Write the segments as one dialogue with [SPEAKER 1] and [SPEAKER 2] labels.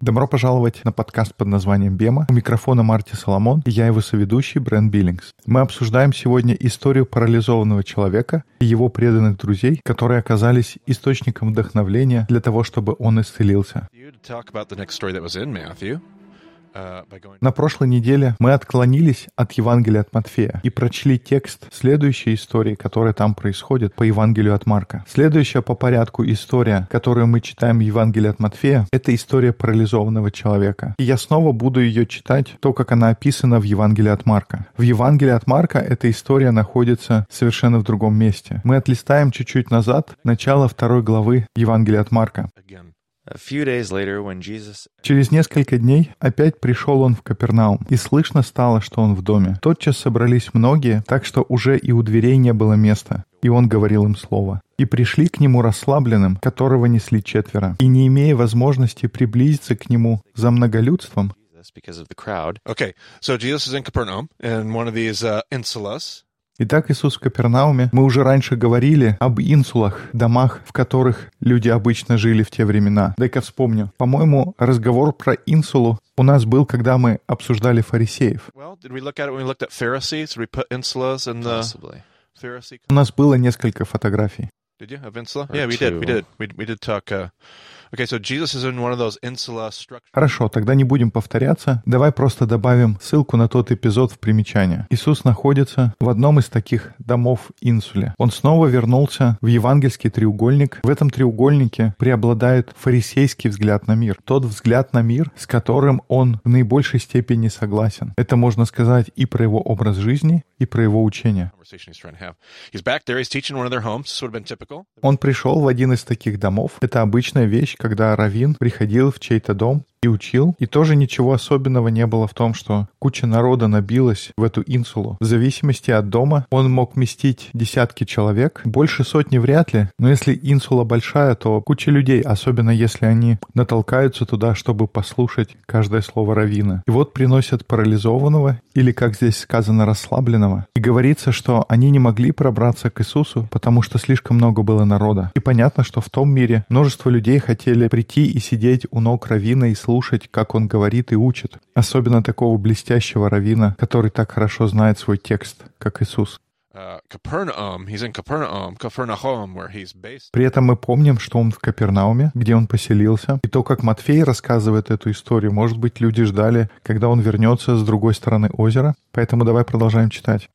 [SPEAKER 1] Добро пожаловать на подкаст под названием «Бема». У микрофона Марти Соломон, и я его соведущий Брэн Биллингс. Мы обсуждаем сегодня историю парализованного человека и его преданных друзей, которые оказались источником вдохновления для того, чтобы он исцелился. На прошлой неделе мы отклонились от Евангелия от Матфея и прочли текст следующей истории, которая там происходит по Евангелию от Марка. Следующая по порядку история, которую мы читаем в Евангелии от Матфея, это история парализованного человека. И я снова буду ее читать, то, как она описана в Евангелии от Марка. В Евангелии от Марка эта история находится совершенно в другом месте. Мы отлистаем чуть-чуть назад, начало второй главы Евангелия от Марка.
[SPEAKER 2] Again. A few days later, when Jesus
[SPEAKER 1] Через несколько дней опять пришел он в Капернаум, и слышно стало, что он в доме. Тотчас собрались многие, так что уже и у дверей не было места, и он говорил им слово. И пришли к нему расслабленным, которого несли четверо, и не имея возможности приблизиться к нему за многолюдством,
[SPEAKER 2] Jesus, because of the crowd. Okay, so Jesus is in Capernaum in one of these uh, insulas.
[SPEAKER 1] Итак, Иисус в Капернауме. Мы уже раньше говорили об инсулах, домах, в которых люди обычно жили в те времена. Дай-ка вспомню. По-моему, разговор про инсулу у нас был, когда мы обсуждали фарисеев. У нас было несколько фотографий.
[SPEAKER 2] Did you of insula? Yeah, we did. We did. We we did talk. Uh,
[SPEAKER 1] Хорошо, тогда не будем повторяться. Давай просто добавим ссылку на тот эпизод в примечание. Иисус находится в одном из таких домов инсуле. Он снова вернулся в евангельский треугольник. В этом треугольнике преобладает фарисейский взгляд на мир. Тот взгляд на мир, с которым он в наибольшей степени согласен. Это можно сказать и про его образ жизни, и про его учение. Он пришел в один из таких домов. Это обычная вещь, когда раввин приходил в чей-то дом и учил. И тоже ничего особенного не было в том, что куча народа набилась в эту инсулу. В зависимости от дома он мог вместить десятки человек. Больше сотни вряд ли. Но если инсула большая, то куча людей, особенно если они натолкаются туда, чтобы послушать каждое слово раввина. И вот приносят парализованного, или, как здесь сказано, расслабленного. И говорится, что они не могли пробраться к Иисусу, потому что слишком много было народа. И понятно, что в том мире множество людей хотели прийти и сидеть у ног равина и слушать, как он говорит и учит. Особенно такого блестящего равина, который так хорошо знает свой текст, как Иисус.
[SPEAKER 2] Uh.
[SPEAKER 1] При этом мы помним, что он в Капернауме, где он поселился. И то, как Матфей рассказывает эту историю, может быть, люди ждали, когда он вернется с другой стороны озера. Поэтому давай продолжаем читать.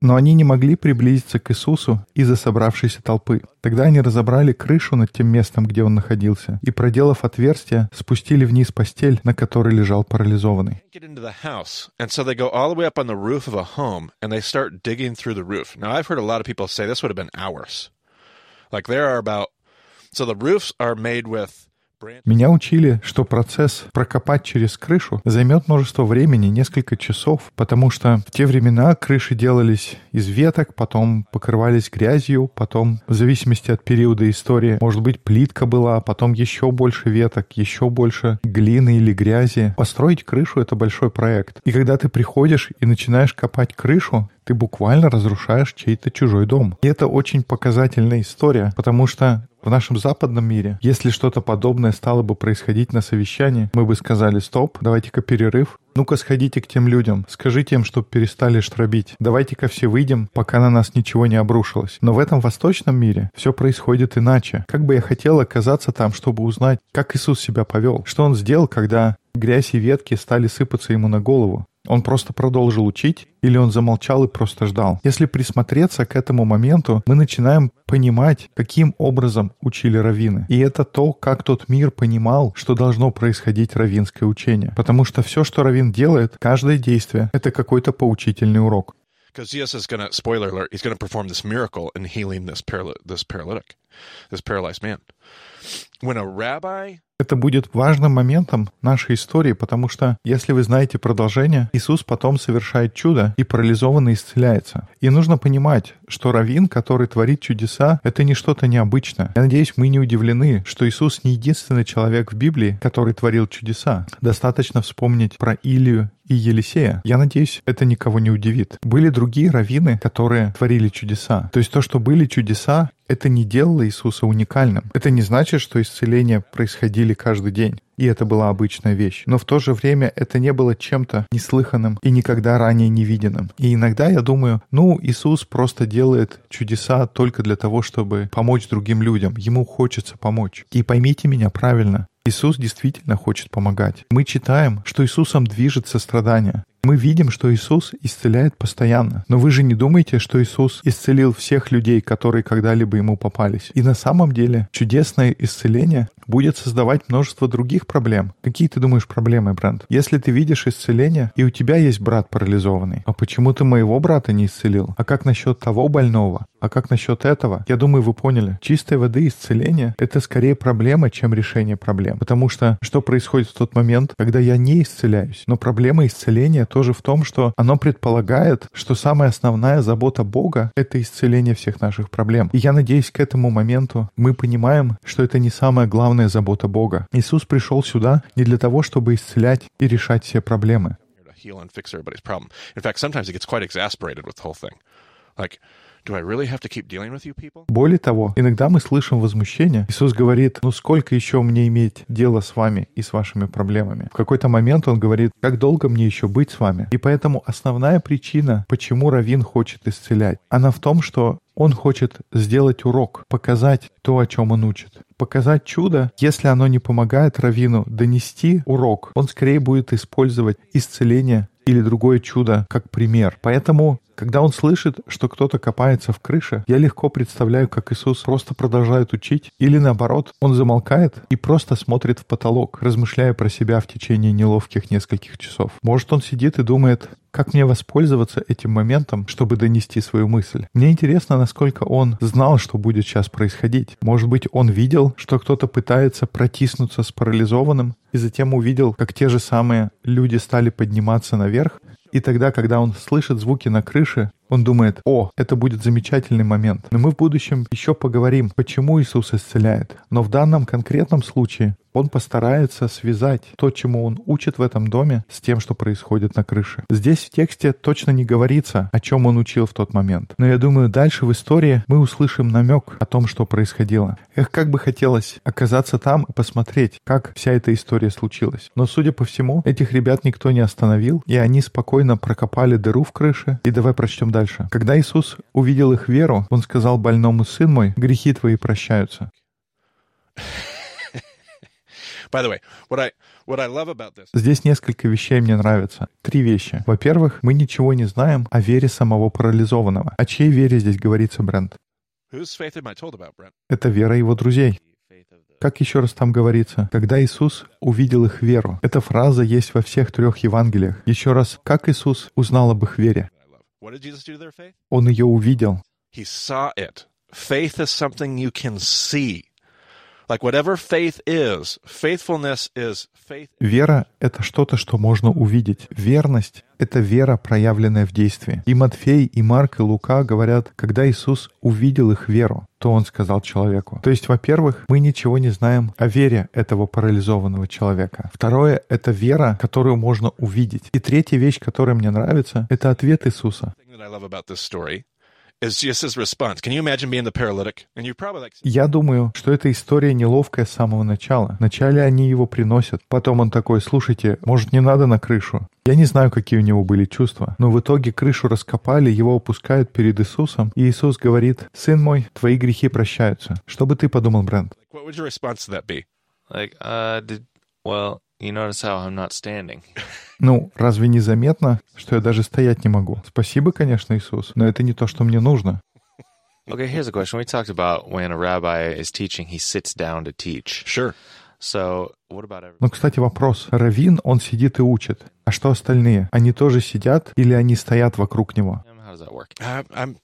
[SPEAKER 1] Но они не могли приблизиться к Иисусу из-за собравшейся толпы. Тогда они разобрали крышу над тем местом, где он находился, и, проделав отверстие, спустили вниз постель, на которой лежал парализованный.
[SPEAKER 2] so the roofs are made with.
[SPEAKER 1] Меня учили, что процесс прокопать через крышу займет множество времени, несколько часов, потому что в те времена крыши делались из веток, потом покрывались грязью, потом, в зависимости от периода истории, может быть, плитка была, а потом еще больше веток, еще больше глины или грязи. Построить крышу — это большой проект. И когда ты приходишь и начинаешь копать крышу, ты буквально разрушаешь чей-то чужой дом. И это очень показательная история, потому что в нашем западном мире, если что-то подобное стало бы происходить на совещании, мы бы сказали, стоп, давайте-ка перерыв, ну-ка сходите к тем людям, скажите им, чтобы перестали штробить. Давайте-ка все выйдем, пока на нас ничего не обрушилось. Но в этом восточном мире все происходит иначе. Как бы я хотел оказаться там, чтобы узнать, как Иисус себя повел, что Он сделал, когда грязь и ветки стали сыпаться ему на голову. Он просто продолжил учить или он замолчал и просто ждал? Если присмотреться к этому моменту, мы начинаем понимать, каким образом учили раввины. И это то, как тот мир понимал, что должно происходить раввинское учение. Потому что все, что раввин делает, каждое действие — это какой-то поучительный урок.
[SPEAKER 2] When a rabbi
[SPEAKER 1] Это будет важным моментом нашей истории, потому что, если вы знаете продолжение, Иисус потом совершает чудо, и парализованный исцеляется. И нужно понимать, что раввин, который творит чудеса, это не что-то необычное. Я надеюсь, мы не удивлены, что Иисус не единственный человек в Библии, который творил чудеса. Достаточно вспомнить про Илию и Елисея. Я надеюсь, это никого не удивит. Были другие раввины, которые творили чудеса. То есть то, что были чудеса, это не делало Иисуса уникальным. Это не значит, что исцеления происходили каждый день. И это была обычная вещь. Но в то же время это не было чем-то неслыханным и никогда ранее не виденным. И иногда я думаю, ну, Иисус просто делает чудеса только для того, чтобы помочь другим людям. Ему хочется помочь. И поймите меня правильно. Иисус действительно хочет помогать. Мы читаем, что Иисусом движет сострадание. Мы видим, что Иисус исцеляет постоянно. Но вы же не думаете, что Иисус исцелил всех людей, которые когда-либо ему попались. И на самом деле чудесное исцеление будет создавать множество других проблем. Какие ты думаешь проблемы, Брент? Если ты видишь исцеление, и у тебя есть брат парализованный, а почему ты моего брата не исцелил? А как насчет того больного? А как насчет этого? Я думаю, вы поняли. Чистой воды исцеление — это скорее проблема, чем решение проблем. Потому что что происходит в тот момент, когда я не исцеляюсь? Но проблема исцеления тоже в том, что оно предполагает, что самая основная забота Бога — это исцеление всех наших проблем. И я надеюсь, к этому моменту мы понимаем, что это не главное главная забота Бога. Иисус пришел сюда не для того, чтобы исцелять и решать все проблемы. Более того, иногда мы слышим возмущение. Иисус говорит, ну сколько еще мне иметь дело с вами и с вашими проблемами? В какой-то момент Он говорит, как долго мне еще быть с вами? И поэтому основная причина, почему Равин хочет исцелять, она в том, что он хочет сделать урок, показать то, о чем он учит. Показать чудо, если оно не помогает Равину донести урок, он скорее будет использовать исцеление или другое чудо как пример. Поэтому когда он слышит, что кто-то копается в крыше, я легко представляю, как Иисус просто продолжает учить, или наоборот, он замолкает и просто смотрит в потолок, размышляя про себя в течение неловких нескольких часов. Может, он сидит и думает, как мне воспользоваться этим моментом, чтобы донести свою мысль. Мне интересно, насколько он знал, что будет сейчас происходить. Может быть, он видел, что кто-то пытается протиснуться с парализованным, и затем увидел, как те же самые люди стали подниматься наверх, и тогда, когда он слышит звуки на крыше, он думает, о, это будет замечательный момент. Но мы в будущем еще поговорим, почему Иисус исцеляет. Но в данном конкретном случае он постарается связать то, чему он учит в этом доме, с тем, что происходит на крыше. Здесь в тексте точно не говорится, о чем он учил в тот момент. Но я думаю, дальше в истории мы услышим намек о том, что происходило. Эх, как бы хотелось оказаться там и посмотреть, как вся эта история случилась. Но, судя по всему, этих ребят никто не остановил, и они спокойно прокопали дыру в крыше. И давай прочтем дальше. Когда Иисус увидел их веру, он сказал больному, «Сын мой, грехи твои прощаются». Здесь несколько вещей мне нравятся. Три вещи. Во-первых, мы ничего не знаем о вере самого парализованного. О чьей вере здесь говорится, Брент? Это вера его друзей. Как еще раз там говорится? Когда Иисус увидел их веру. Эта фраза есть во всех трех Евангелиях. Еще раз, как Иисус узнал об их вере? Он ее увидел.
[SPEAKER 2] Faith is something you can see.
[SPEAKER 1] Вера — это что-то, что можно увидеть. Верность — это вера, проявленная в действии. И Матфей, и Марк, и Лука говорят, когда Иисус увидел их веру, то Он сказал человеку. То есть, во-первых, мы ничего не знаем о вере этого парализованного человека. Второе — это вера, которую можно увидеть. И третья вещь, которая мне нравится, это ответ Иисуса. Я думаю, что эта история неловкая с самого начала. Вначале они его приносят, потом он такой, слушайте, может не надо на крышу? Я не знаю, какие у него были чувства, но в итоге крышу раскопали, его опускают перед Иисусом, и Иисус говорит, «Сын мой, твои грехи прощаются». Что бы ты подумал, Брент?
[SPEAKER 3] Like, uh, did, well.
[SPEAKER 1] Ну, разве не заметно, что я даже стоять не могу? Спасибо, конечно, Иисус, но это не то, что мне нужно.
[SPEAKER 3] Okay, here's a question. We talked about when a rabbi is teaching, he sits down to teach.
[SPEAKER 2] Sure.
[SPEAKER 3] So, what about every...
[SPEAKER 1] Ну, кстати, вопрос. Равин, он сидит и учит. А что остальные? Они тоже сидят или они стоят вокруг него?
[SPEAKER 3] How does that work?
[SPEAKER 2] Uh, I'm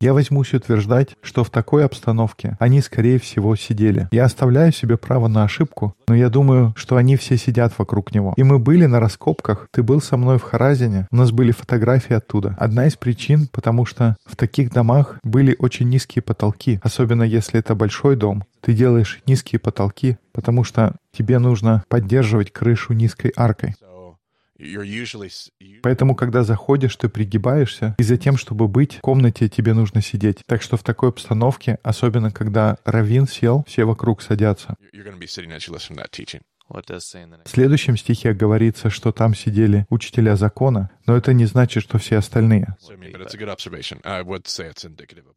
[SPEAKER 1] Я возьмусь утверждать, что в такой обстановке они, скорее всего, сидели. Я оставляю себе право на ошибку, но я думаю, что они все сидят вокруг него. И мы были на раскопках, ты был со мной в Харазине, у нас были фотографии оттуда. Одна из причин, потому что в таких домах были очень низкие потолки, особенно если это большой дом. Ты делаешь низкие потолки, потому что тебе нужно поддерживать крышу низкой аркой.
[SPEAKER 2] You're usually s- you-
[SPEAKER 1] Поэтому, когда заходишь, ты пригибаешься, и за тем, чтобы быть в комнате, тебе нужно сидеть. Так что в такой обстановке, особенно когда Равин сел, все вокруг садятся. В следующем стихе говорится, что там сидели учителя закона, но это не значит, что все остальные.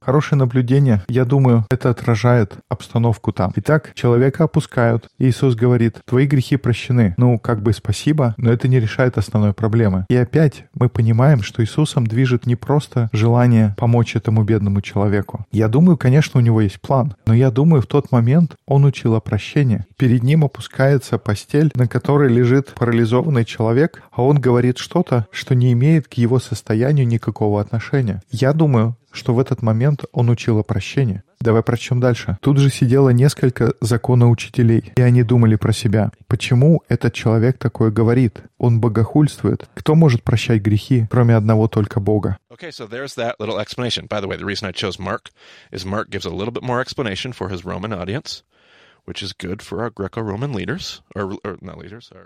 [SPEAKER 1] Хорошее наблюдение, я думаю, это отражает обстановку там. Итак, человека опускают. и Иисус говорит, твои грехи прощены. Ну, как бы спасибо, но это не решает основной проблемы. И опять мы понимаем, что Иисусом движет не просто желание помочь этому бедному человеку. Я думаю, конечно, у него есть план, но я думаю, в тот момент он учил о прощении. Перед ним опускается постель, на которой лежит парализованный человек, а он говорит что-то, что не имеет к его состоянию никакого отношения. Я думаю, что в этот момент он учил о прощении. Давай прочтем дальше. Тут же сидело несколько законоучителей, и они думали про себя. Почему этот человек такое говорит? Он богохульствует. Кто может прощать грехи, кроме одного только Бога?
[SPEAKER 2] Okay, so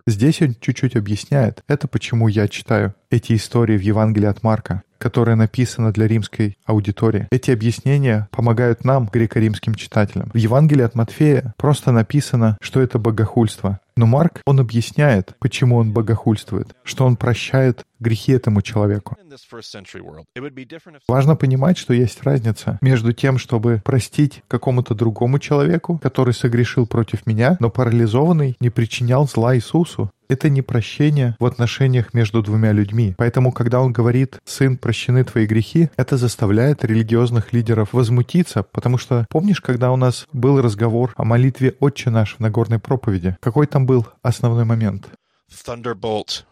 [SPEAKER 1] Здесь он чуть-чуть объясняет. Это почему я читаю эти истории в Евангелии от Марка, которая написана для римской аудитории. Эти объяснения помогают нам, греко-римским читателям. В Евангелии от Матфея просто написано, что это богохульство. Но Марк, он объясняет, почему он богохульствует, что он прощает грехи этому человеку. Важно понимать, что есть разница между тем, чтобы простить какому-то другому человеку, который согрешил против меня, но парализованный не причинял зла Иисусу. Это не прощение в отношениях между двумя людьми. Поэтому, когда он говорит «Сын, прощены твои грехи», это заставляет религиозных лидеров возмутиться, потому что помнишь, когда у нас был разговор о молитве «Отче наш» в Нагорной проповеди? Какой там был основной момент?
[SPEAKER 2] thunderbolt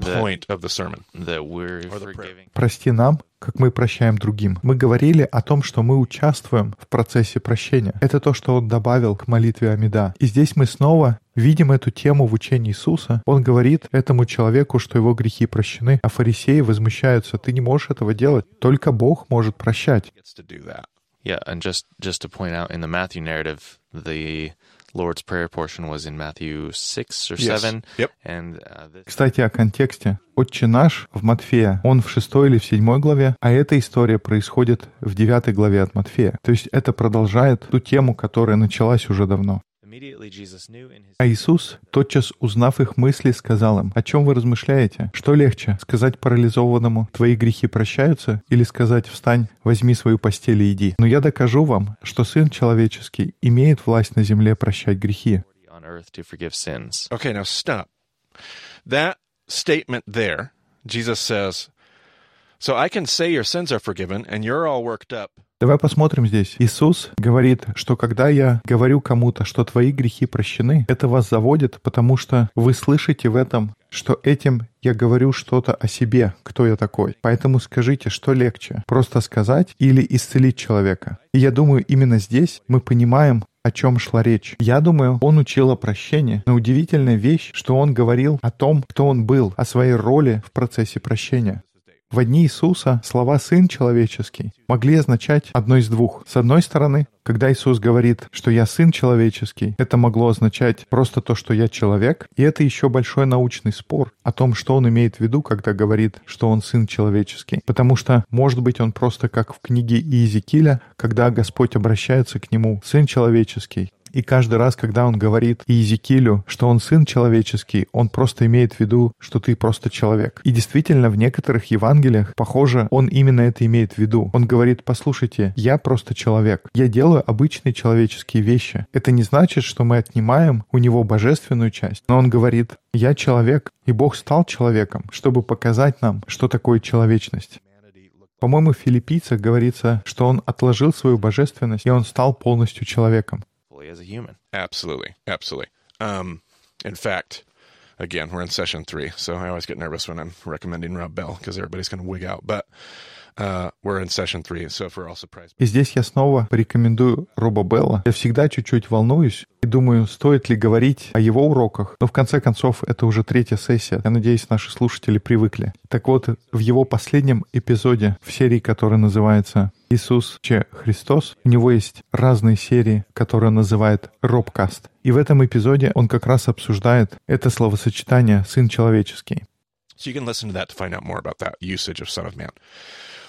[SPEAKER 2] point of the sermon.
[SPEAKER 3] that we're forgiving.
[SPEAKER 1] прости нам, как мы прощаем другим. Мы говорили о том, что мы участвуем в процессе прощения. Это то, что он добавил к молитве Амида. И здесь мы снова видим эту тему в учении Иисуса. Он говорит этому человеку, что его грехи прощены, а фарисеи возмущаются. Ты не можешь этого делать. Только Бог может прощать.
[SPEAKER 3] Yeah, and just just to point out, in the Matthew narrative, the Lord's Prayer portion was in Matthew six or
[SPEAKER 2] Yes.
[SPEAKER 3] seven,
[SPEAKER 2] Yep.
[SPEAKER 3] and uh, this,
[SPEAKER 1] Кстати, о контексте. «Отче наш» в Матфея, он в шестой или в седьмой главе, а эта история происходит в девятой главе от Матфея. То есть это продолжает ту тему, которая началась уже давно. А Иисус, тотчас узнав их мысли, сказал им, «О чем вы размышляете? Что легче, сказать парализованному, твои грехи прощаются, или сказать, встань, возьми свою постель и иди? Но я докажу вам, что Сын Человеческий имеет власть на земле прощать грехи».
[SPEAKER 3] on earth to forgive sins.
[SPEAKER 2] Okay, now stop. That statement there, Jesus says, So I can say your sins are forgiven, and you're all worked up.
[SPEAKER 1] Давай посмотрим здесь. Иисус говорит, что когда я говорю кому-то, что твои грехи прощены, это вас заводит, потому что вы слышите в этом, что этим я говорю что-то о себе, кто я такой. Поэтому скажите, что легче, просто сказать или исцелить человека. И я думаю, именно здесь мы понимаем, о чем шла речь. Я думаю, он учил о прощении, но удивительная вещь, что он говорил о том, кто он был, о своей роли в процессе прощения. В дни Иисуса слова «сын человеческий» могли означать одно из двух. С одной стороны, когда Иисус говорит, что «я сын человеческий», это могло означать просто то, что я человек, и это еще большой научный спор о том, что он имеет в виду, когда говорит, что он сын человеческий. Потому что, может быть, он просто как в книге Иезекииля, когда Господь обращается к нему «сын человеческий», и каждый раз, когда он говорит Иезекиилю, что он сын человеческий, он просто имеет в виду, что ты просто человек. И действительно, в некоторых Евангелиях, похоже, он именно это имеет в виду. Он говорит, послушайте, я просто человек. Я делаю обычные человеческие вещи. Это не значит, что мы отнимаем у него божественную часть. Но он говорит, я человек, и Бог стал человеком, чтобы показать нам, что такое человечность. По-моему, в филиппийцах говорится, что он отложил свою божественность, и он стал полностью человеком.
[SPEAKER 3] As a human.
[SPEAKER 2] Absolutely, absolutely. Um, in fact, again, we're in session three, so I always get nervous when I'm recommending Rob Bell because everybody's going to wig out. But we're in session three, so if we're all surprised,
[SPEAKER 1] И здесь я снова порекомендую Роба Белла. Я всегда чуть-чуть волнуюсь и думаю, стоит ли говорить о его уроках. Но в конце концов, это уже третья сессия. Я надеюсь, наши слушатели привыкли. Так вот, в его последнем эпизоде в серии, которая называется Иисус Че Христос. У него есть разные серии, которые он называет «Робкаст». И в этом эпизоде он как раз обсуждает это словосочетание «сын человеческий».
[SPEAKER 2] So you can listen to that to find out more about that usage of Son of Man.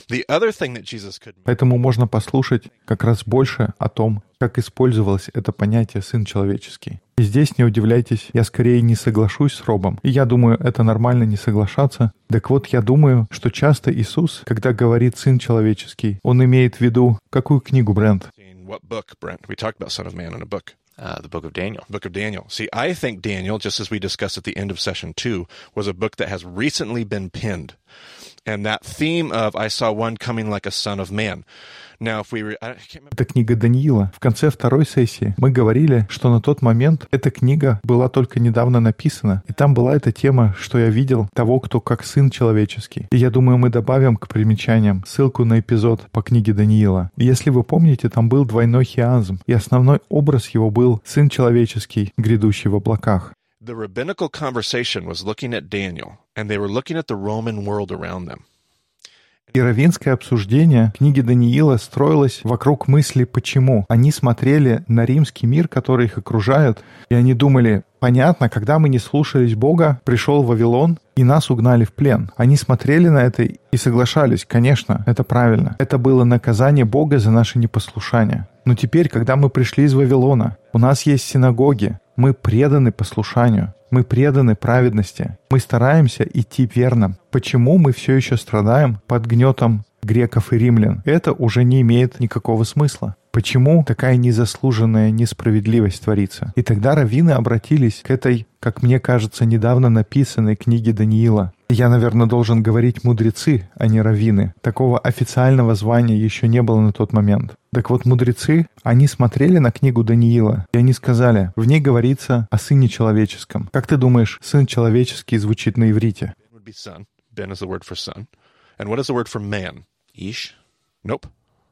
[SPEAKER 2] The other thing that Jesus could
[SPEAKER 1] Поэтому можно послушать как раз больше о том, как использовалось это понятие «сын человеческий». И здесь не удивляйтесь, я скорее не соглашусь с Робом. И я думаю, это нормально не соглашаться. Так вот, я думаю, что часто Иисус, когда говорит «сын человеческий», он имеет в виду какую книгу, Брент?
[SPEAKER 2] in what book, Brent? We talked about Son of Man in a book.
[SPEAKER 3] Uh, the book of Daniel.
[SPEAKER 2] Book of Daniel. See, I think Daniel, just as we discussed at the end of session two, was a book that has recently been pinned. And that theme of I saw one coming like a son of man. Now, if we re- I can't remember.
[SPEAKER 1] Это книга Даниила. В конце второй сессии мы говорили, что на тот момент эта книга была только недавно написана. И там была эта тема, что я видел того, кто как сын человеческий. И я думаю, мы добавим к примечаниям ссылку на эпизод по книге Даниила. Если вы помните, там был двойной хиазм. И основной образ его был сын человеческий, грядущий в облаках.
[SPEAKER 2] The rabbinical conversation was looking at Daniel, and they were looking at the Roman world around them.
[SPEAKER 1] И раввинское обсуждение книги Даниила строилось вокруг мысли «почему?». Они смотрели на римский мир, который их окружает, и они думали, понятно, когда мы не слушались Бога, пришел Вавилон, и нас угнали в плен. Они смотрели на это и соглашались, конечно, это правильно. Это было наказание Бога за наше непослушание. Но теперь, когда мы пришли из Вавилона, у нас есть синагоги, мы преданы послушанию, мы преданы праведности, мы стараемся идти верно. Почему мы все еще страдаем под гнетом греков и римлян? Это уже не имеет никакого смысла. Почему такая незаслуженная несправедливость творится? И тогда раввины обратились к этой, как мне кажется, недавно написанной книге Даниила. Я, наверное, должен говорить мудрецы, а не раввины. Такого официального звания еще не было на тот момент. Так вот, мудрецы, они смотрели на книгу Даниила, и они сказали, в ней говорится о Сыне Человеческом. Как ты думаешь, Сын Человеческий звучит на иврите?
[SPEAKER 2] Nope.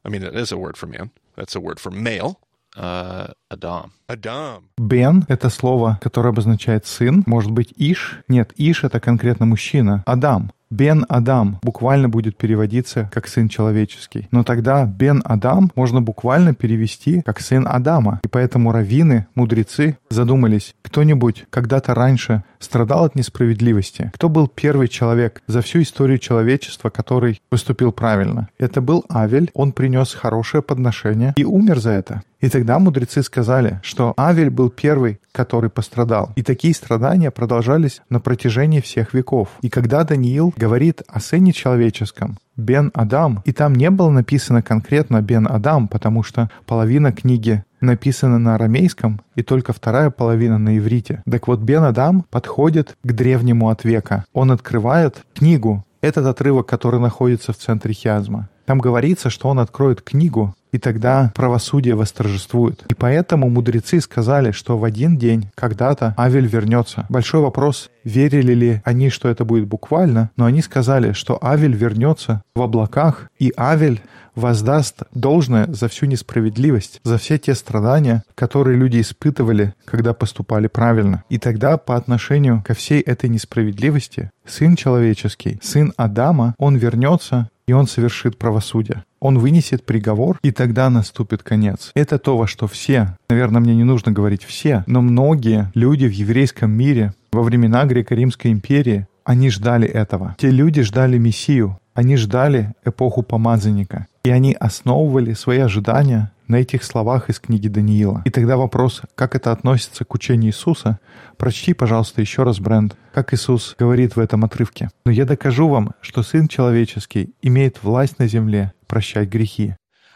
[SPEAKER 2] I mean, it is a word for man. That's a word for male.
[SPEAKER 3] Uh, Adam.
[SPEAKER 2] Adam.
[SPEAKER 1] Бен — это слово, которое обозначает «сын». Может быть, Иш? Нет, Иш — это конкретно мужчина. Адам. Бен Адам буквально будет переводиться как сын человеческий. Но тогда Бен Адам можно буквально перевести как сын Адама. И поэтому раввины, мудрецы задумались, кто-нибудь когда-то раньше страдал от несправедливости? Кто был первый человек за всю историю человечества, который поступил правильно? Это был Авель, он принес хорошее подношение и умер за это. И тогда мудрецы сказали, что Авель был первый, который пострадал. И такие страдания продолжались на протяжении всех веков. И когда Даниил говорит о сыне человеческом, Бен Адам, и там не было написано конкретно Бен Адам, потому что половина книги написана на арамейском, и только вторая половина на иврите. Так вот, Бен Адам подходит к древнему от века. Он открывает книгу, этот отрывок, который находится в центре хиазма. Там говорится, что он откроет книгу, и тогда правосудие восторжествует. И поэтому мудрецы сказали, что в один день, когда-то, Авель вернется. Большой вопрос, верили ли они, что это будет буквально, но они сказали, что Авель вернется в облаках, и Авель воздаст должное за всю несправедливость, за все те страдания, которые люди испытывали, когда поступали правильно. И тогда по отношению ко всей этой несправедливости Сын человеческий, Сын Адама, Он вернется и он совершит правосудие. Он вынесет приговор, и тогда наступит конец. Это то, во что все, наверное, мне не нужно говорить все, но многие люди в еврейском мире во времена Греко-Римской империи, они ждали этого. Те люди ждали Мессию, они ждали эпоху помазанника. И они основывали свои ожидания на этих словах из книги Даниила. И тогда вопрос, как это относится к учению Иисуса, прочти, пожалуйста, еще раз, Бренд, как Иисус говорит в этом отрывке. «Но я докажу вам, что Сын Человеческий имеет власть на земле прощать грехи».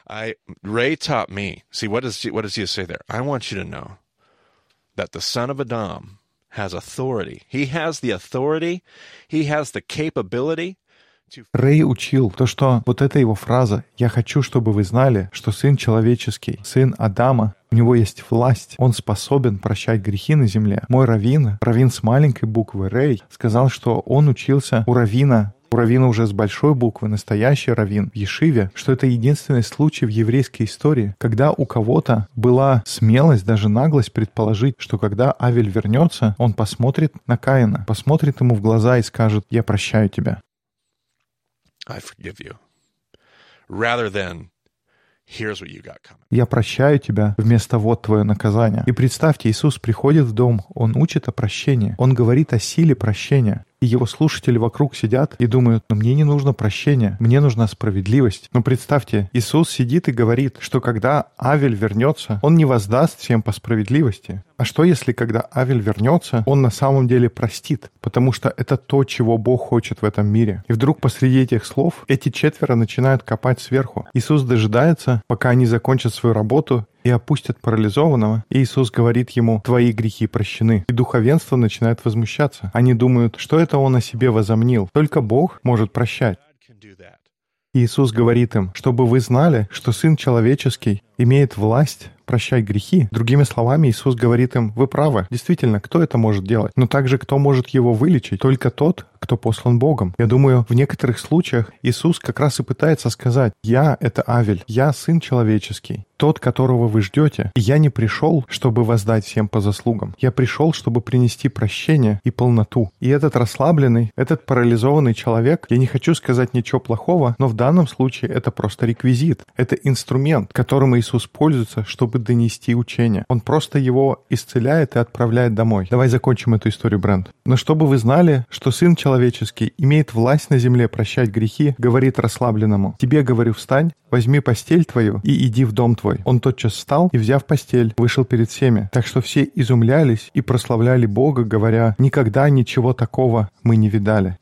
[SPEAKER 2] I Ray taught me. See what does what does Jesus say there? I want you to know that the son of Adam has authority. He has the authority. He has the capability
[SPEAKER 1] Рэй учил то, что вот эта его фраза «Я хочу, чтобы вы знали, что Сын Человеческий, Сын Адама, у него есть власть, он способен прощать грехи на земле». Мой раввин, раввин с маленькой буквы Рэй, сказал, что он учился у раввина у раввина уже с большой буквы, настоящий раввин в Ешиве, что это единственный случай в еврейской истории, когда у кого-то была смелость, даже наглость предположить, что когда Авель вернется, он посмотрит на Каина, посмотрит ему в глаза и скажет «Я прощаю тебя».
[SPEAKER 2] I forgive you. Rather than Here's what you got coming.
[SPEAKER 1] Я прощаю тебя вместо вот твое наказание. И представьте, Иисус приходит в дом, Он учит о прощении. Он говорит о силе прощения. И его слушатели вокруг сидят и думают, но мне не нужно прощение, мне нужна справедливость. Но представьте, Иисус сидит и говорит, что когда Авель вернется, он не воздаст всем по справедливости. А что если, когда Авель вернется, он на самом деле простит? Потому что это то, чего Бог хочет в этом мире. И вдруг посреди этих слов эти четверо начинают копать сверху. Иисус дожидается, пока они закончат свою работу, и опустят парализованного, и Иисус говорит ему, твои грехи прощены. И духовенство начинает возмущаться. Они думают, что это он о себе возомнил. Только Бог может прощать. Иисус говорит им, чтобы вы знали, что Сын Человеческий имеет власть прощать грехи. Другими словами, Иисус говорит им, вы правы, действительно, кто это может делать? Но также кто может его вылечить? Только тот, кто послан Богом. Я думаю, в некоторых случаях Иисус как раз и пытается сказать, я — это Авель, я Сын Человеческий, тот, которого вы ждете. И я не пришел, чтобы воздать всем по заслугам. Я пришел, чтобы принести прощение и полноту. И этот расслабленный, этот парализованный человек, я не хочу сказать ничего плохого, но в данном случае это просто реквизит. Это инструмент, которым Иисус пользуется, чтобы донести учение. Он просто его исцеляет и отправляет домой. Давай закончим эту историю, Брент. Но чтобы вы знали, что Сын Человеческий имеет власть на земле прощать грехи, говорит расслабленному. Тебе, говорю, встань, возьми постель твою и иди в дом твой. Он тотчас встал и, взяв постель, вышел перед всеми. Так что все изумлялись и прославляли Бога, говоря, никогда ничего такого мы не видали.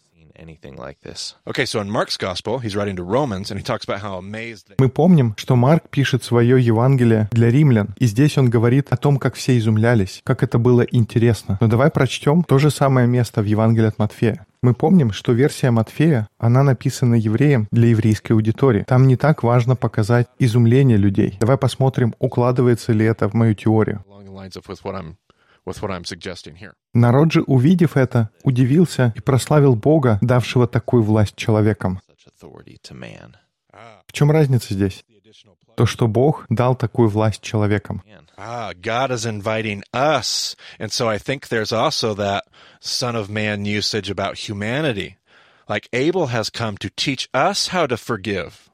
[SPEAKER 1] Мы помним, что Марк пишет свое Евангелие для римлян, и здесь он говорит о том, как все изумлялись, как это было интересно. Но давай прочтем то же самое место в Евангелии от Матфея. Мы помним, что версия Матфея, она написана евреем для еврейской аудитории. Там не так важно показать изумление людей. Давай посмотрим, укладывается ли это в мою теорию. Народ же, увидев это, удивился и прославил Бога, давшего такую власть человекам. В чем разница здесь? То, что Бог дал такую власть человекам.
[SPEAKER 2] Ah, God is inviting us. And so I think there's also that Son of Man usage about humanity. Like Abel has come to teach us how to forgive.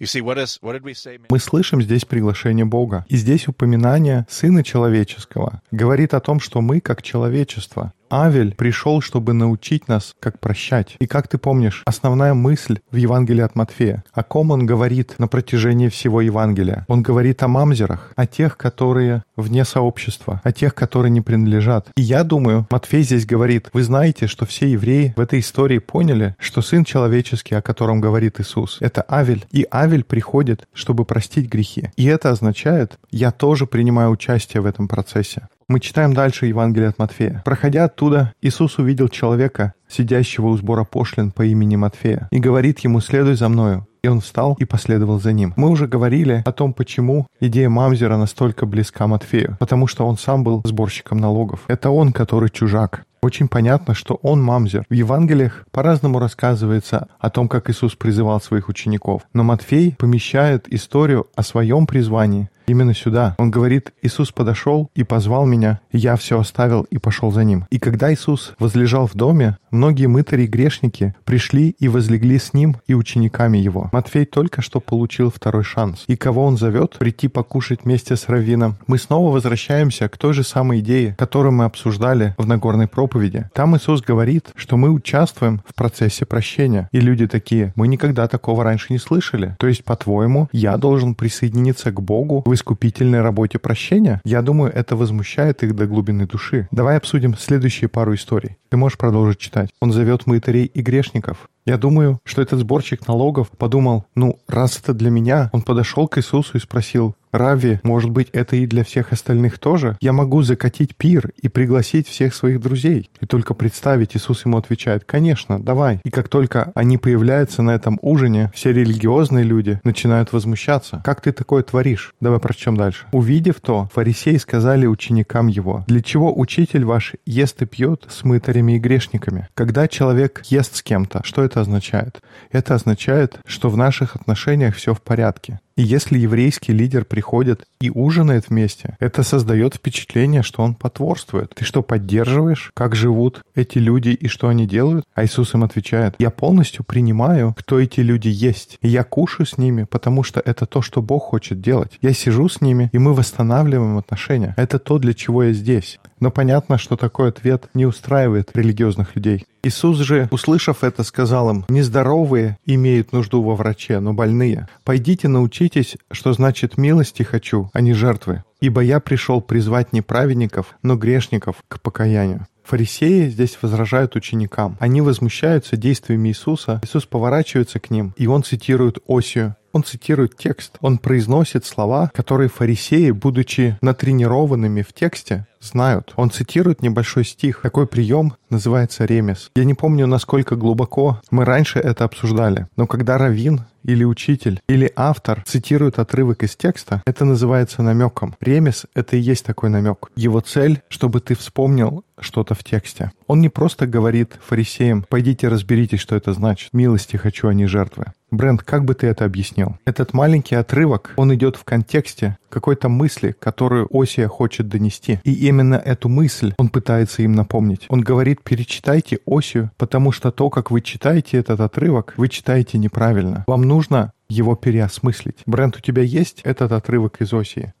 [SPEAKER 1] Мы слышим здесь приглашение Бога. И здесь упоминание Сына Человеческого говорит о том, что мы, как человечество, Авель пришел, чтобы научить нас, как прощать. И как ты помнишь, основная мысль в Евангелии от Матфея, о ком он говорит на протяжении всего Евангелия? Он говорит о мамзерах, о тех, которые вне сообщества, о тех, которые не принадлежат. И я думаю, Матфей здесь говорит, вы знаете, что все евреи в этой истории поняли, что Сын Человеческий, о котором говорит Иисус, это Авель. И Авель приходит, чтобы простить грехи. И это означает, я тоже принимаю участие в этом процессе. Мы читаем дальше Евангелие от Матфея. Проходя оттуда, Иисус увидел человека, сидящего у сбора пошлин по имени Матфея, и говорит ему «Следуй за мною». И он встал и последовал за ним. Мы уже говорили о том, почему идея Мамзера настолько близка Матфею. Потому что он сам был сборщиком налогов. Это он, который чужак. Очень понятно, что он мамзер. В Евангелиях по-разному рассказывается о том, как Иисус призывал своих учеников. Но Матфей помещает историю о своем призвании именно сюда. Он говорит, Иисус подошел и позвал меня, и я все оставил и пошел за ним. И когда Иисус возлежал в доме, многие мытари и грешники пришли и возлегли с ним и учениками его. Матфей только что получил второй шанс. И кого он зовет прийти покушать вместе с Раввином? Мы снова возвращаемся к той же самой идее, которую мы обсуждали в Нагорной проповеди. Там Иисус говорит, что мы участвуем в процессе прощения. И люди такие, мы никогда такого раньше не слышали. То есть, по-твоему, я должен присоединиться к Богу в искупительной работе прощения? Я думаю, это возмущает их до глубины души. Давай обсудим следующие пару историй. Ты можешь продолжить читать. Он зовет мытарей и грешников. Я думаю, что этот сборщик налогов подумал, ну, раз это для меня, он подошел к Иисусу и спросил, Рави, может быть, это и для всех остальных тоже? Я могу закатить пир и пригласить всех своих друзей. И только представить, Иисус ему отвечает, конечно, давай. И как только они появляются на этом ужине, все религиозные люди начинают возмущаться. Как ты такое творишь? Давай прочтем дальше. Увидев то, фарисеи сказали ученикам его, для чего учитель ваш ест и пьет с мытарями и грешниками? Когда человек ест с кем-то, что это означает? Это означает, что в наших отношениях все в порядке. И если еврейский лидер приходит и ужинает вместе, это создает впечатление, что он потворствует. Ты что, поддерживаешь, как живут эти люди и что они делают? А Иисус им отвечает, я полностью принимаю, кто эти люди есть. И я кушаю с ними, потому что это то, что Бог хочет делать. Я сижу с ними, и мы восстанавливаем отношения. Это то, для чего я здесь. Но понятно, что такой ответ не устраивает религиозных людей. Иисус же, услышав это, сказал им, «Нездоровые имеют нужду во враче, но больные. Пойдите научитесь, что значит милости хочу, а не жертвы. Ибо я пришел призвать не праведников, но грешников к покаянию». Фарисеи здесь возражают ученикам. Они возмущаются действиями Иисуса. Иисус поворачивается к ним, и он цитирует Осию. Он цитирует текст. Он произносит слова, которые фарисеи, будучи натренированными в тексте, знают. Он цитирует небольшой стих. Такой прием называется ремес. Я не помню, насколько глубоко мы раньше это обсуждали, но когда раввин или учитель, или автор цитирует отрывок из текста, это называется намеком. Ремес — это и есть такой намек. Его цель, чтобы ты вспомнил что-то в тексте. Он не просто говорит фарисеям, пойдите разберитесь, что это значит. Милости хочу, а не жертвы. Брент, как бы ты это объяснил? Этот маленький отрывок, он идет в контексте какой-то мысли, которую Осия хочет донести. И именно эту мысль он пытается им напомнить. Он говорит, перечитайте Осию, потому что то, как вы читаете этот отрывок, вы читаете неправильно. Вам нужно его переосмыслить. Брент, у тебя есть этот отрывок из Осии?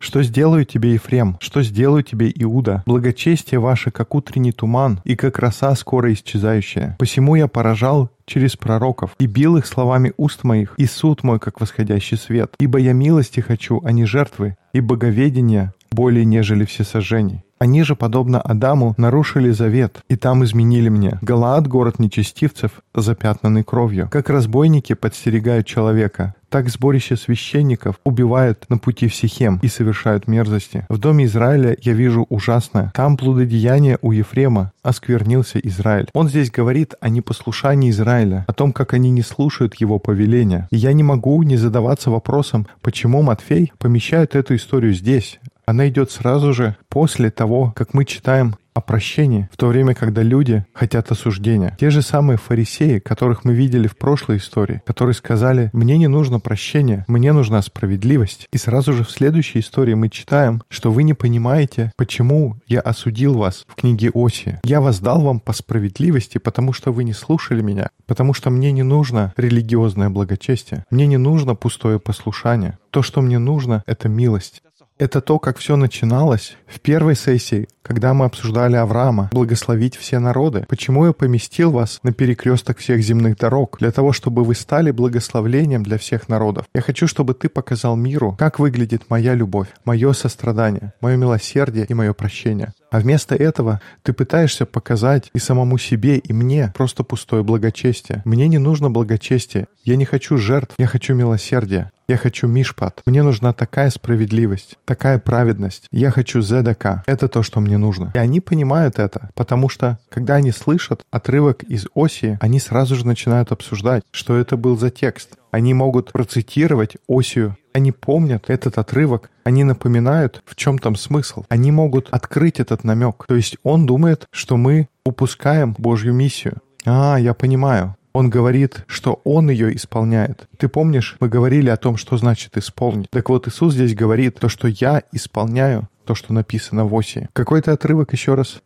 [SPEAKER 1] Что сделаю тебе, Ефрем? Что сделаю тебе, Иуда? Благочестие ваше, как утренний туман, и как роса скоро исчезающая. Посему я поражал через пророков, и бил их словами уст моих, и суд мой, как восходящий свет. Ибо я милости хочу, а не жертвы, и боговедения более, нежели все сожжений. Они же, подобно Адаму, нарушили завет, и там изменили мне. Галаад — город нечестивцев, запятнанный кровью. Как разбойники подстерегают человека, так сборище священников убивают на пути в Сихем и совершают мерзости. В доме Израиля я вижу ужасное. Там блудодеяние у Ефрема, осквернился Израиль. Он здесь говорит о непослушании Израиля, о том, как они не слушают его повеления. И я не могу не задаваться вопросом, почему Матфей помещает эту историю здесь, она идет сразу же после того, как мы читаем о прощении, в то время, когда люди хотят осуждения. Те же самые фарисеи, которых мы видели в прошлой истории, которые сказали, мне не нужно прощение, мне нужна справедливость. И сразу же в следующей истории мы читаем, что вы не понимаете, почему я осудил вас в книге Оси. Я воздал вам по справедливости, потому что вы не слушали меня, потому что мне не нужно религиозное благочестие, мне не нужно пустое послушание. То, что мне нужно, это милость. Это то, как все начиналось в первой сессии, когда мы обсуждали Авраама, благословить все народы. Почему я поместил вас на перекресток всех земных дорог? Для того, чтобы вы стали благословлением для всех народов. Я хочу, чтобы ты показал миру, как выглядит моя любовь, мое сострадание, мое милосердие и мое прощение. А вместо этого ты пытаешься показать и самому себе, и мне просто пустое благочестие. Мне не нужно благочестие. Я не хочу жертв, я хочу милосердия. Я хочу мишпат. Мне нужна такая справедливость, такая праведность. Я хочу зедака. Это то, что мне нужно. И они понимают это, потому что, когда они слышат отрывок из Оси, они сразу же начинают обсуждать, что это был за текст. Они могут процитировать Осию. Они помнят этот отрывок. Они напоминают, в чем там смысл. Они могут открыть этот намек. То есть он думает, что мы упускаем Божью миссию. А, я понимаю. Он говорит, что Он ее исполняет. Ты помнишь, мы говорили о том, что значит исполнить. Так вот, Иисус здесь говорит то, что я исполняю то, что написано в Осе. Какой-то отрывок еще раз.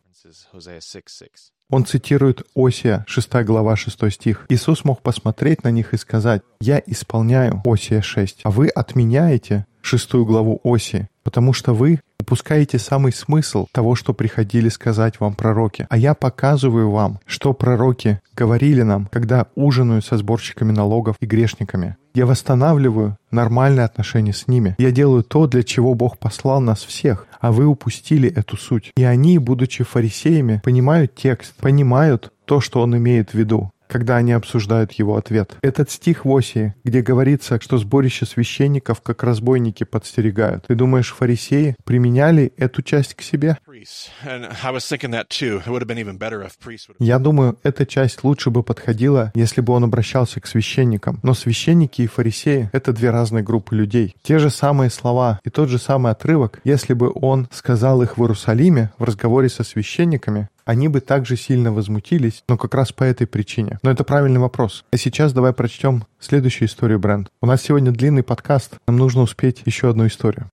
[SPEAKER 1] Он цитирует Осия, 6 глава, 6 стих. Иисус мог посмотреть на них и сказать, «Я исполняю Осия 6, а вы отменяете шестую главу Оси, потому что вы упускаете самый смысл того, что приходили сказать вам пророки. А я показываю вам, что пророки говорили нам, когда ужинают со сборщиками налогов и грешниками. Я восстанавливаю нормальные отношения с ними. Я делаю то, для чего Бог послал нас всех, а вы упустили эту суть. И они, будучи фарисеями, понимают текст, понимают то, что он имеет в виду когда они обсуждают его ответ. Этот стих в Осии, где говорится, что сборище священников как разбойники подстерегают. Ты думаешь, фарисеи применяли эту часть к себе? Я думаю, эта часть лучше бы подходила, если бы он обращался к священникам. Но священники и фарисеи — это две разные группы людей. Те же самые слова и тот же самый отрывок, если бы он сказал их в Иерусалиме в разговоре со священниками, они бы также сильно возмутились, но как раз по этой причине. Но это правильный вопрос. А сейчас давай прочтем следующую историю, Бренд. У нас сегодня длинный подкаст, нам нужно успеть еще одну историю.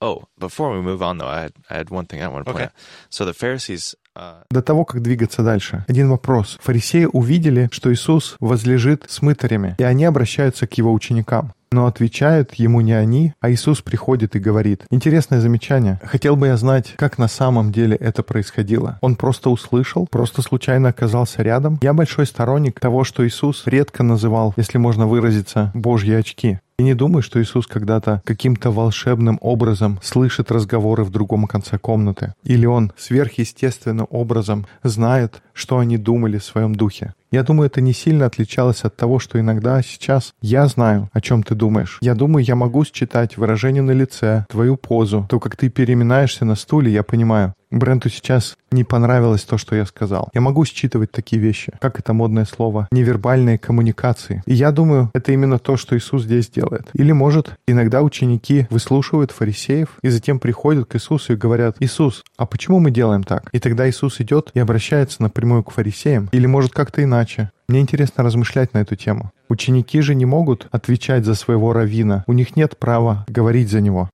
[SPEAKER 3] Oh, before we move on, though, I had, I had one thing I want to point
[SPEAKER 2] Okay.
[SPEAKER 3] out. So the Pharisees, uh,
[SPEAKER 1] До того, как двигаться дальше, один вопрос. Фарисеи увидели, что Иисус возлежит с мытарями, и они обращаются к его ученикам. Но отвечают ему не они, а Иисус приходит и говорит. Интересное замечание. Хотел бы я знать, как на самом деле это происходило. Он просто услышал, просто случайно оказался рядом. Я большой сторонник того, что Иисус редко называл, если можно выразиться, божьи очки. И не думаю, что Иисус когда-то каким-то волшебным образом слышит разговоры в другом конце комнаты. Или он сверхъестественным образом знает, что они думали в своем духе. Я думаю, это не сильно отличалось от того, что иногда сейчас я знаю, о чем ты думаешь. Я думаю, я могу считать выражение на лице, твою позу, то, как ты переминаешься на стуле, я понимаю. Бренту сейчас не понравилось то, что я сказал. Я могу считывать такие вещи, как это модное слово, невербальные коммуникации. И я думаю, это именно то, что Иисус здесь делает. Или, может, иногда ученики выслушивают фарисеев и затем приходят к Иисусу и говорят, «Иисус, а почему мы делаем так?» И тогда Иисус идет и обращается напрямую к фарисеям. Или, может, как-то иначе. Мне интересно размышлять на эту тему. Ученики же не могут отвечать за своего раввина. У них нет права говорить за него.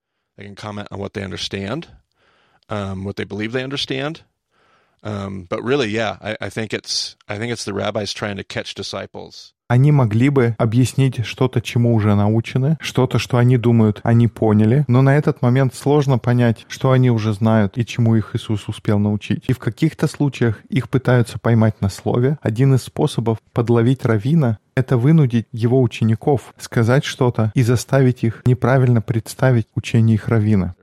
[SPEAKER 2] Um. Um.
[SPEAKER 1] Они могли бы объяснить что-то, чему уже научены, что-то, что они думают, они поняли, но на этот момент сложно понять, что они уже знают и чему их Иисус успел научить. И в каких-то случаях их пытаются поймать на слове. Один из способов подловить равина — это вынудить его учеников сказать что-то и заставить их неправильно представить учение их равина.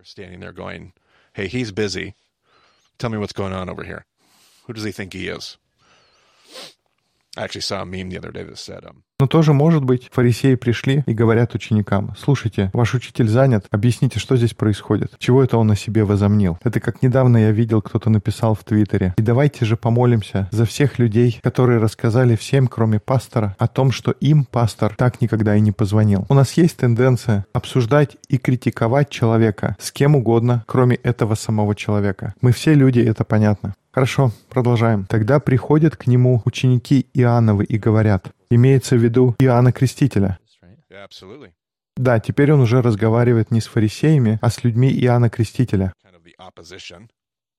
[SPEAKER 1] Но тоже может быть, фарисеи пришли и говорят ученикам, «Слушайте, ваш учитель занят, объясните, что здесь происходит? Чего это он о себе возомнил?» Это как недавно я видел, кто-то написал в Твиттере. И давайте же помолимся за всех людей, которые рассказали всем, кроме пастора, о том, что им пастор так никогда и не позвонил. У нас есть тенденция обсуждать и критиковать человека с кем угодно, кроме этого самого человека. Мы все люди, это понятно. Хорошо, продолжаем. Тогда приходят к нему ученики Иоанновы и говорят, имеется в виду Иоанна Крестителя.
[SPEAKER 3] right?
[SPEAKER 2] "Yeah, absolutely,
[SPEAKER 1] Да, теперь он уже разговаривает не с фарисеями, а с людьми Иоанна Крестителя.
[SPEAKER 2] kind of the opposition."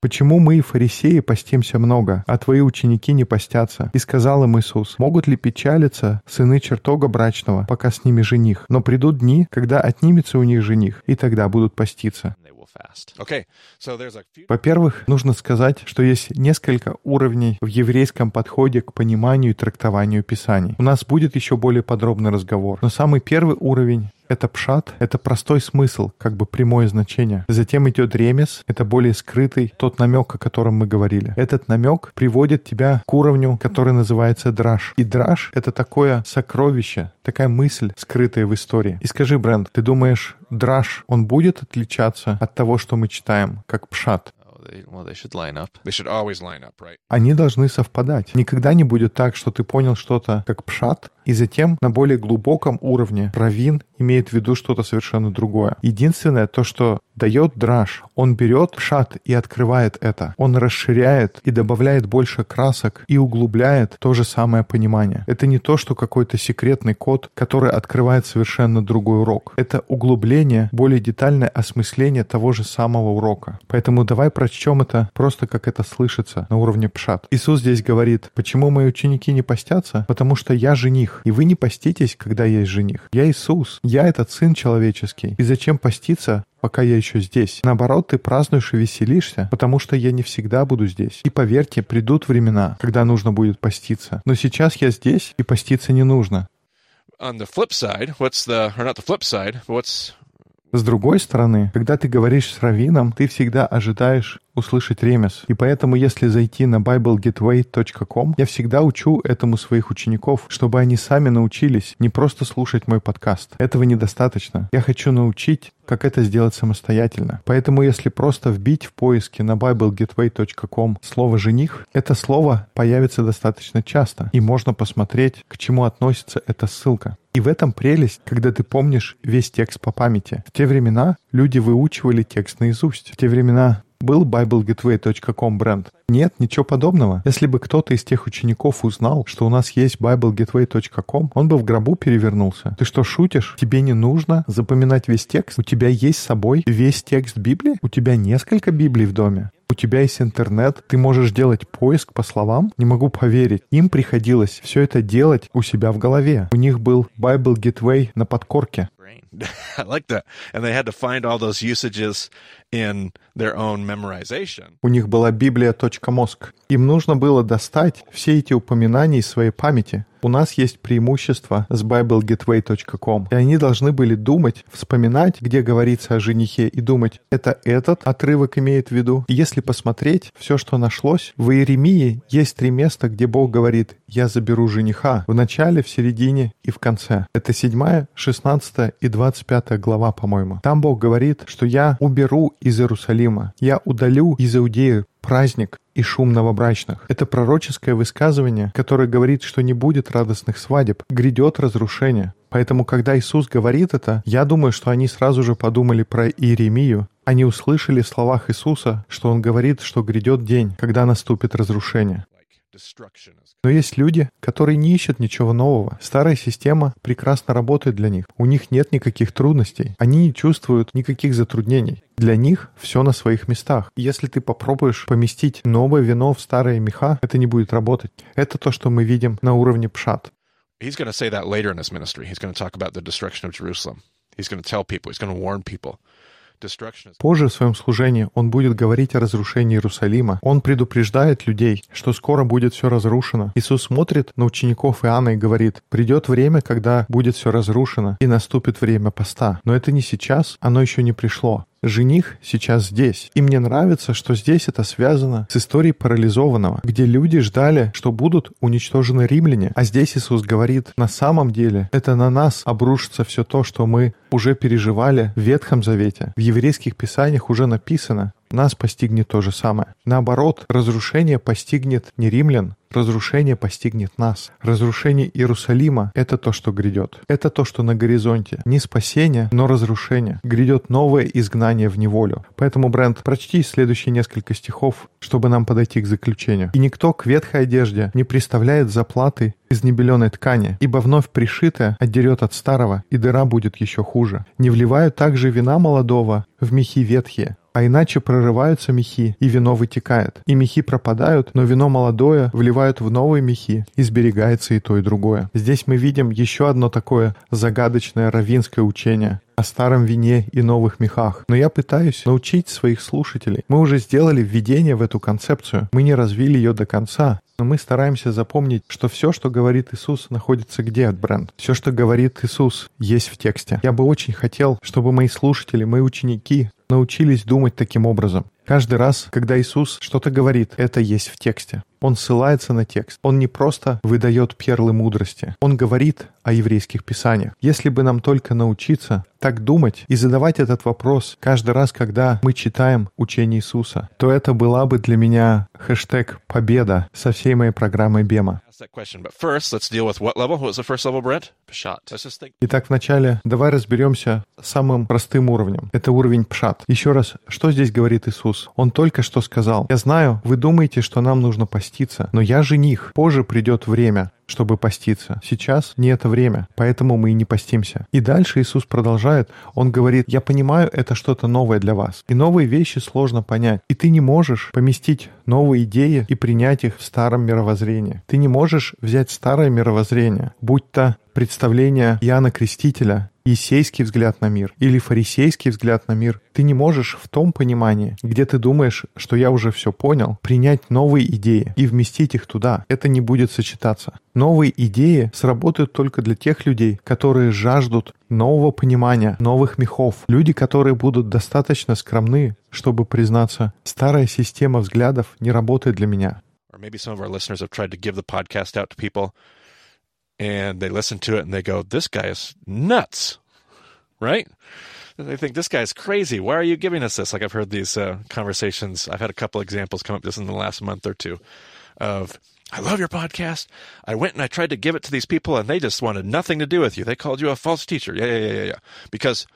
[SPEAKER 1] Почему мы, фарисеи, постимся много, а твои ученики не постятся? И сказал им Иисус, могут ли печалиться сыны чертога брачного, пока с ними жених? Но придут дни, когда отнимется у них жених, и тогда будут поститься. Во-первых, нужно сказать, что есть несколько уровней в еврейском подходе к пониманию и трактованию Писаний. У нас будет еще более подробный разговор. Но самый первый уровень это пшат, это простой смысл, как бы прямое значение. Затем идет ремес, это более скрытый, тот намек, о котором мы говорили. Этот намек приводит тебя к уровню, который называется драж. И драж — это такое сокровище, такая мысль, скрытая в истории. И скажи, Брэнд, ты думаешь, драж, он будет отличаться от того, что мы читаем, как пшат?
[SPEAKER 3] They, well, they should line up.
[SPEAKER 2] They should always line up, right?
[SPEAKER 1] Они должны совпадать. Никогда не будет так, что ты понял что-то как пшат, и затем на более глубоком уровне равин имеет в виду что-то совершенно другое. Единственное, то, что дает драж, он берет пшат и открывает это. Он расширяет и добавляет больше красок и углубляет то же самое понимание. Это не то, что какой-то секретный код, который открывает совершенно другой урок. Это углубление, более детальное осмысление того же самого урока. Поэтому давай прочтем это просто как это слышится на уровне пшат. Иисус здесь говорит, почему мои ученики не постятся? Потому что я жених, и вы не поститесь, когда есть жених. Я Иисус, я этот сын человеческий. И зачем поститься, пока я еще здесь. Наоборот, ты празднуешь и веселишься, потому что я не всегда буду здесь. И поверьте, придут времена, когда нужно будет поститься. Но сейчас я здесь, и поститься не нужно. С другой стороны, когда ты говоришь с раввином, ты всегда ожидаешь услышать ремес. И поэтому, если зайти на biblegateway.com, я всегда учу этому своих учеников, чтобы они сами научились не просто слушать мой подкаст. Этого недостаточно. Я хочу научить, как это сделать самостоятельно. Поэтому, если просто вбить в поиске на biblegateway.com слово «жених», это слово появится достаточно часто, и можно посмотреть, к чему относится эта ссылка. И в этом прелесть, когда ты помнишь весь текст по памяти. В те времена люди выучивали текст наизусть. В те времена Был BibleGateway.com бренд? Нет, ничего подобного. Если бы кто-то из тех учеников узнал, что у нас есть BibleGateway.com, он бы в гробу перевернулся. Ты что, шутишь? Тебе не нужно запоминать весь текст? У тебя есть с собой весь текст Библии? У тебя несколько Библий в доме? У тебя есть интернет, ты можешь делать поиск по словам? Не могу поверить. Им приходилось все это делать у себя в голове. У них был Bible Gateway на подкорке.
[SPEAKER 2] I like that. And they had to find all those usages in their own memorization.
[SPEAKER 1] У них была библия.мозг. Им нужно было достать все эти упоминания из своей памяти. У нас есть преимущество с BibleGateway.com. И они должны были думать, вспоминать, где говорится о женихе, и думать, это этот отрывок имеет в виду. И если посмотреть все, что нашлось, в Иеремии есть три места, где Бог говорит, я заберу жениха в начале, в середине и в конце. Это 7, 16 и 25 глава, по-моему. Там Бог говорит, что я уберу из Иерусалима, я удалю из Иудеи праздник и шум новобрачных. Это пророческое высказывание, которое говорит, что не будет радостных свадеб, грядет разрушение. Поэтому, когда Иисус говорит это, я думаю, что они сразу же подумали про Иеремию. Они услышали в словах Иисуса, что Он говорит, что грядет день, когда наступит разрушение. Но есть люди, которые не ищут ничего нового. Старая система прекрасно работает для них. У них нет никаких трудностей. Они не чувствуют никаких затруднений. Для них все на своих местах. Если ты попробуешь поместить новое вино в старые меха, это не будет работать. Это то, что мы видим на уровне пшат.
[SPEAKER 2] He's going to say that later in his ministry. He's going to talk about the destruction of Jerusalem. He's going to tell people, he's going to warn people.
[SPEAKER 1] Позже в своем служении он будет говорить о разрушении Иерусалима. Он предупреждает людей, что скоро будет все разрушено. Иисус смотрит на учеников Иоанна и говорит, придет время, когда будет все разрушено, и наступит время поста. Но это не сейчас, оно еще не пришло. Жених сейчас здесь. И мне нравится, что здесь это связано с историей парализованного, где люди ждали, что будут уничтожены римляне. А здесь Иисус говорит, на самом деле это на нас обрушится все то, что мы уже переживали в Ветхом Завете. В еврейских писаниях уже написано, нас постигнет то же самое. Наоборот, разрушение постигнет не римлян, разрушение постигнет нас. Разрушение Иерусалима — это то, что грядет. Это то, что на горизонте. Не спасение, но разрушение. Грядет новое изгнание в неволю. Поэтому, Брент, прочти следующие несколько стихов, чтобы нам подойти к заключению. «И никто к ветхой одежде не представляет заплаты из небеленой ткани, ибо вновь пришитое отдерет от старого, и дыра будет еще хуже. Не вливают также вина молодого в мехи ветхие, а иначе прорываются мехи, и вино вытекает. И мехи пропадают, но вино молодое вливают в новые мехи, и сберегается и то, и другое. Здесь мы видим еще одно такое загадочное равинское учение о старом вине и новых мехах. Но я пытаюсь научить своих слушателей. Мы уже сделали введение в эту концепцию. Мы не развили ее до конца. Но мы стараемся запомнить, что все, что говорит Иисус, находится где от бренд. Все, что говорит Иисус, есть в тексте. Я бы очень хотел, чтобы мои слушатели, мои ученики научились думать таким образом. Каждый раз, когда Иисус что-то говорит, это есть в тексте. Он ссылается на текст. Он не просто выдает перлы мудрости. Он говорит о еврейских писаниях. Если бы нам только научиться так думать и задавать этот вопрос каждый раз, когда мы читаем учение Иисуса, то это была бы для меня хэштег «Победа» со всей моей программой Бема. Итак, вначале давай разберемся с самым простым уровнем. Это уровень пшат. Еще раз, что здесь говорит Иисус? Он только что сказал, «Я знаю, вы думаете, что нам нужно поститься, но я жених. Позже придет время, чтобы поститься. Сейчас не это время, поэтому мы и не постимся. И дальше Иисус продолжает. Он говорит, я понимаю, это что-то новое для вас. И новые вещи сложно понять. И ты не можешь поместить новые идеи и принять их в старом мировоззрении. Ты не можешь взять старое мировоззрение, будь то представление Иоанна Крестителя есейский взгляд на мир или фарисейский взгляд на мир, ты не можешь в том понимании, где ты думаешь, что я уже все понял, принять новые идеи и вместить их туда. Это не будет сочетаться. Новые идеи сработают только для тех людей, которые жаждут нового понимания, новых мехов. Люди, которые будут достаточно скромны, чтобы признаться, старая система взглядов не работает для меня.
[SPEAKER 2] And they listen to it and they go, This guy is nuts, right? They think this guy's crazy. Why are you giving us this? Like I've heard these uh, conversations. I've had a couple examples come up just in the last month or two of, I love your podcast. I went and I tried to give it to these people and they just wanted nothing to do with you. They called you a false teacher. Yeah, yeah, yeah, yeah. Because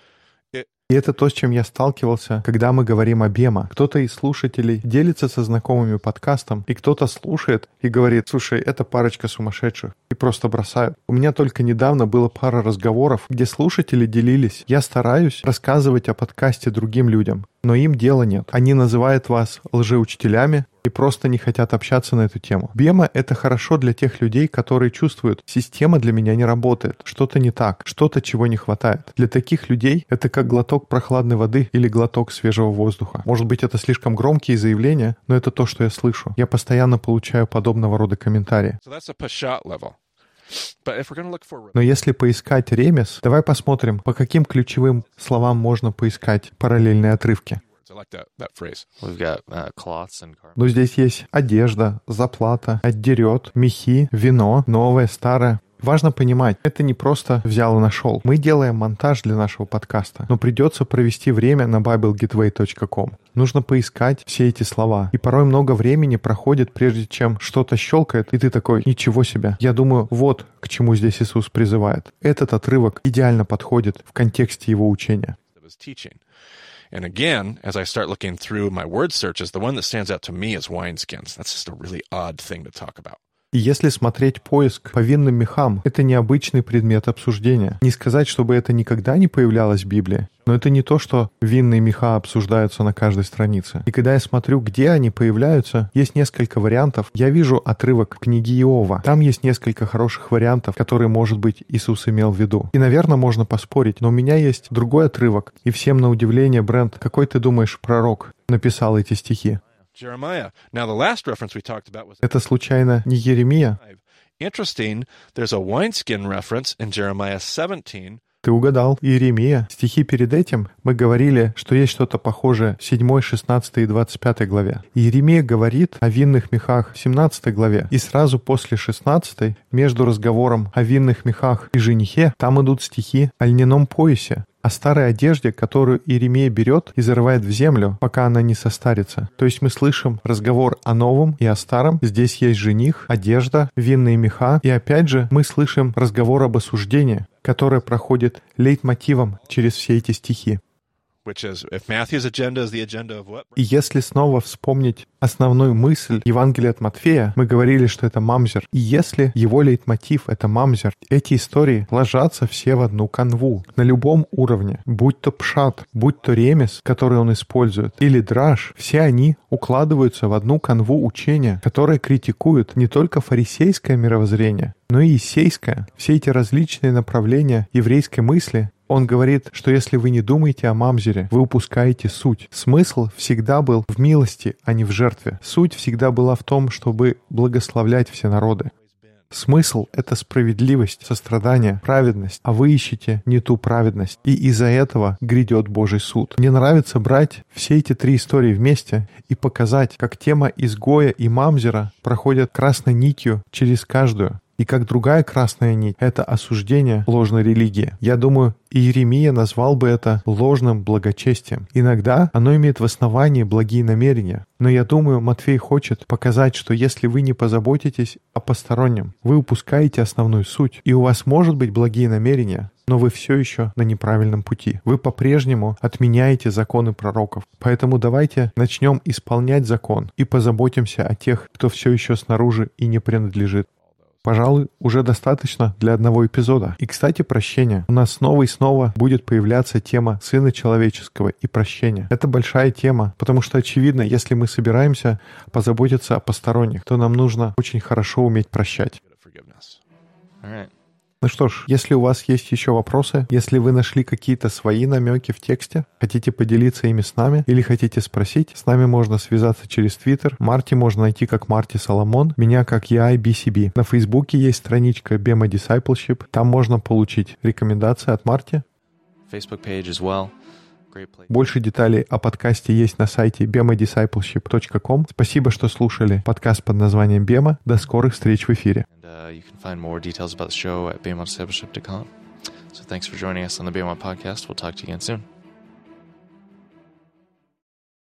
[SPEAKER 1] И это то, с чем я сталкивался, когда мы говорим о Бема. Кто-то из слушателей делится со знакомыми подкастом, и кто-то слушает и говорит, слушай, это парочка сумасшедших, и просто бросают. У меня только недавно было пара разговоров, где слушатели делились. Я стараюсь рассказывать о подкасте другим людям, но им дела нет. Они называют вас лжеучителями, и просто не хотят общаться на эту тему. Бема — это хорошо для тех людей, которые чувствуют, система для меня не работает, что-то не так, что-то, чего не хватает. Для таких людей это как глоток прохладной воды или глоток свежего воздуха. Может быть, это слишком громкие заявления, но это то, что я слышу. Я постоянно получаю подобного рода комментарии.
[SPEAKER 2] So for
[SPEAKER 1] Но если поискать ремес, давай посмотрим, по каким ключевым словам можно поискать параллельные отрывки.
[SPEAKER 2] I like that that phrase.
[SPEAKER 3] We've got cloths and carpets.
[SPEAKER 1] Но здесь есть одежда, заплата, отдерет, мехи, вино, новое, старое. Важно понимать, это не просто взял и нашел. Мы делаем монтаж для нашего подкаста, но придется провести время на biblegateway.com. Нужно поискать все эти слова. И порой много времени проходит, прежде чем что-то щелкает, и ты такой, ничего себе. Я думаю, вот к чему здесь Иисус призывает. Этот отрывок идеально подходит в контексте его учения.
[SPEAKER 2] And again, as I start looking through my word searches, the one that stands out to me is wineskins. That's just a really odd thing to talk about.
[SPEAKER 1] Если смотреть поиск по винным мехам, это необычный предмет обсуждения. Не сказать, чтобы это никогда не появлялось в Библии, но это не то, что винные меха обсуждаются на каждой странице. И когда я смотрю, где они появляются, есть несколько вариантов. Я вижу отрывок книги Иова. Там есть несколько хороших вариантов, которые, может быть, Иисус имел в виду. И, наверное, можно поспорить, но у меня есть другой отрывок. И всем на удивление, Брент, какой ты думаешь пророк написал эти стихи? Это случайно не Еремия?
[SPEAKER 2] interesting. There's a wineskin reference in Jeremiah 17
[SPEAKER 1] Ты угадал, Иеремия. Стихи перед этим мы говорили, что есть что-то похожее в 7, 16 и 25 главе. Иеремия говорит о винных мехах в 17 главе. И сразу после 16, между разговором о винных мехах и женихе, там идут стихи о льняном поясе, о старой одежде, которую Иеремия берет и зарывает в землю, пока она не состарится. То есть мы слышим разговор о новом и о старом. Здесь есть жених, одежда, винные меха. И опять же мы слышим разговор об осуждении, которое проходит лейтмотивом через все эти стихи. Если снова вспомнить основную мысль Евангелия от Матфея, мы говорили, что это мамзер. И если его лейтмотив — это мамзер, эти истории ложатся все в одну канву. На любом уровне, будь то пшат, будь то ремес, который он использует, или драж, все они укладываются в одну канву учения, которое критикует не только фарисейское мировоззрение, но и иссейское. Все эти различные направления еврейской мысли он говорит, что если вы не думаете о мамзере, вы упускаете суть. Смысл всегда был в милости, а не в жертве. Суть всегда была в том, чтобы благословлять все народы. Смысл — это справедливость, сострадание, праведность, а вы ищете не ту праведность. И из-за этого грядет Божий суд. Мне нравится брать все эти три истории вместе и показать, как тема изгоя и мамзера проходят красной нитью через каждую. И как другая красная нить — это осуждение ложной религии. Я думаю, Иеремия назвал бы это ложным благочестием. Иногда оно имеет в основании благие намерения. Но я думаю, Матфей хочет показать, что если вы не позаботитесь о постороннем, вы упускаете основную суть. И у вас может быть благие намерения, но вы все еще на неправильном пути. Вы по-прежнему отменяете законы пророков. Поэтому давайте начнем исполнять закон и позаботимся о тех, кто все еще снаружи и не принадлежит. Пожалуй, уже достаточно для одного эпизода. И, кстати, прощение. У нас снова и снова будет появляться тема Сына Человеческого и прощения. Это большая тема, потому что, очевидно, если мы собираемся позаботиться о посторонних, то нам нужно очень хорошо уметь прощать. Ну что ж, если у вас есть еще вопросы, если вы нашли какие-то свои намеки в тексте, хотите поделиться ими с нами или хотите спросить, с нами можно связаться через Твиттер. Марти можно найти как Марти Соломон, меня как я BCB. На Фейсбуке есть страничка Bema Discipleship, там можно получить рекомендации от Марти.
[SPEAKER 3] Facebook page as well.
[SPEAKER 1] Больше деталей о подкасте есть на сайте bemadiscipleship.com. Спасибо, что слушали подкаст под названием Бема. До скорых встреч в эфире.
[SPEAKER 3] Uh. So thanks for joining us on the BMO podcast. We'll talk to you again soon.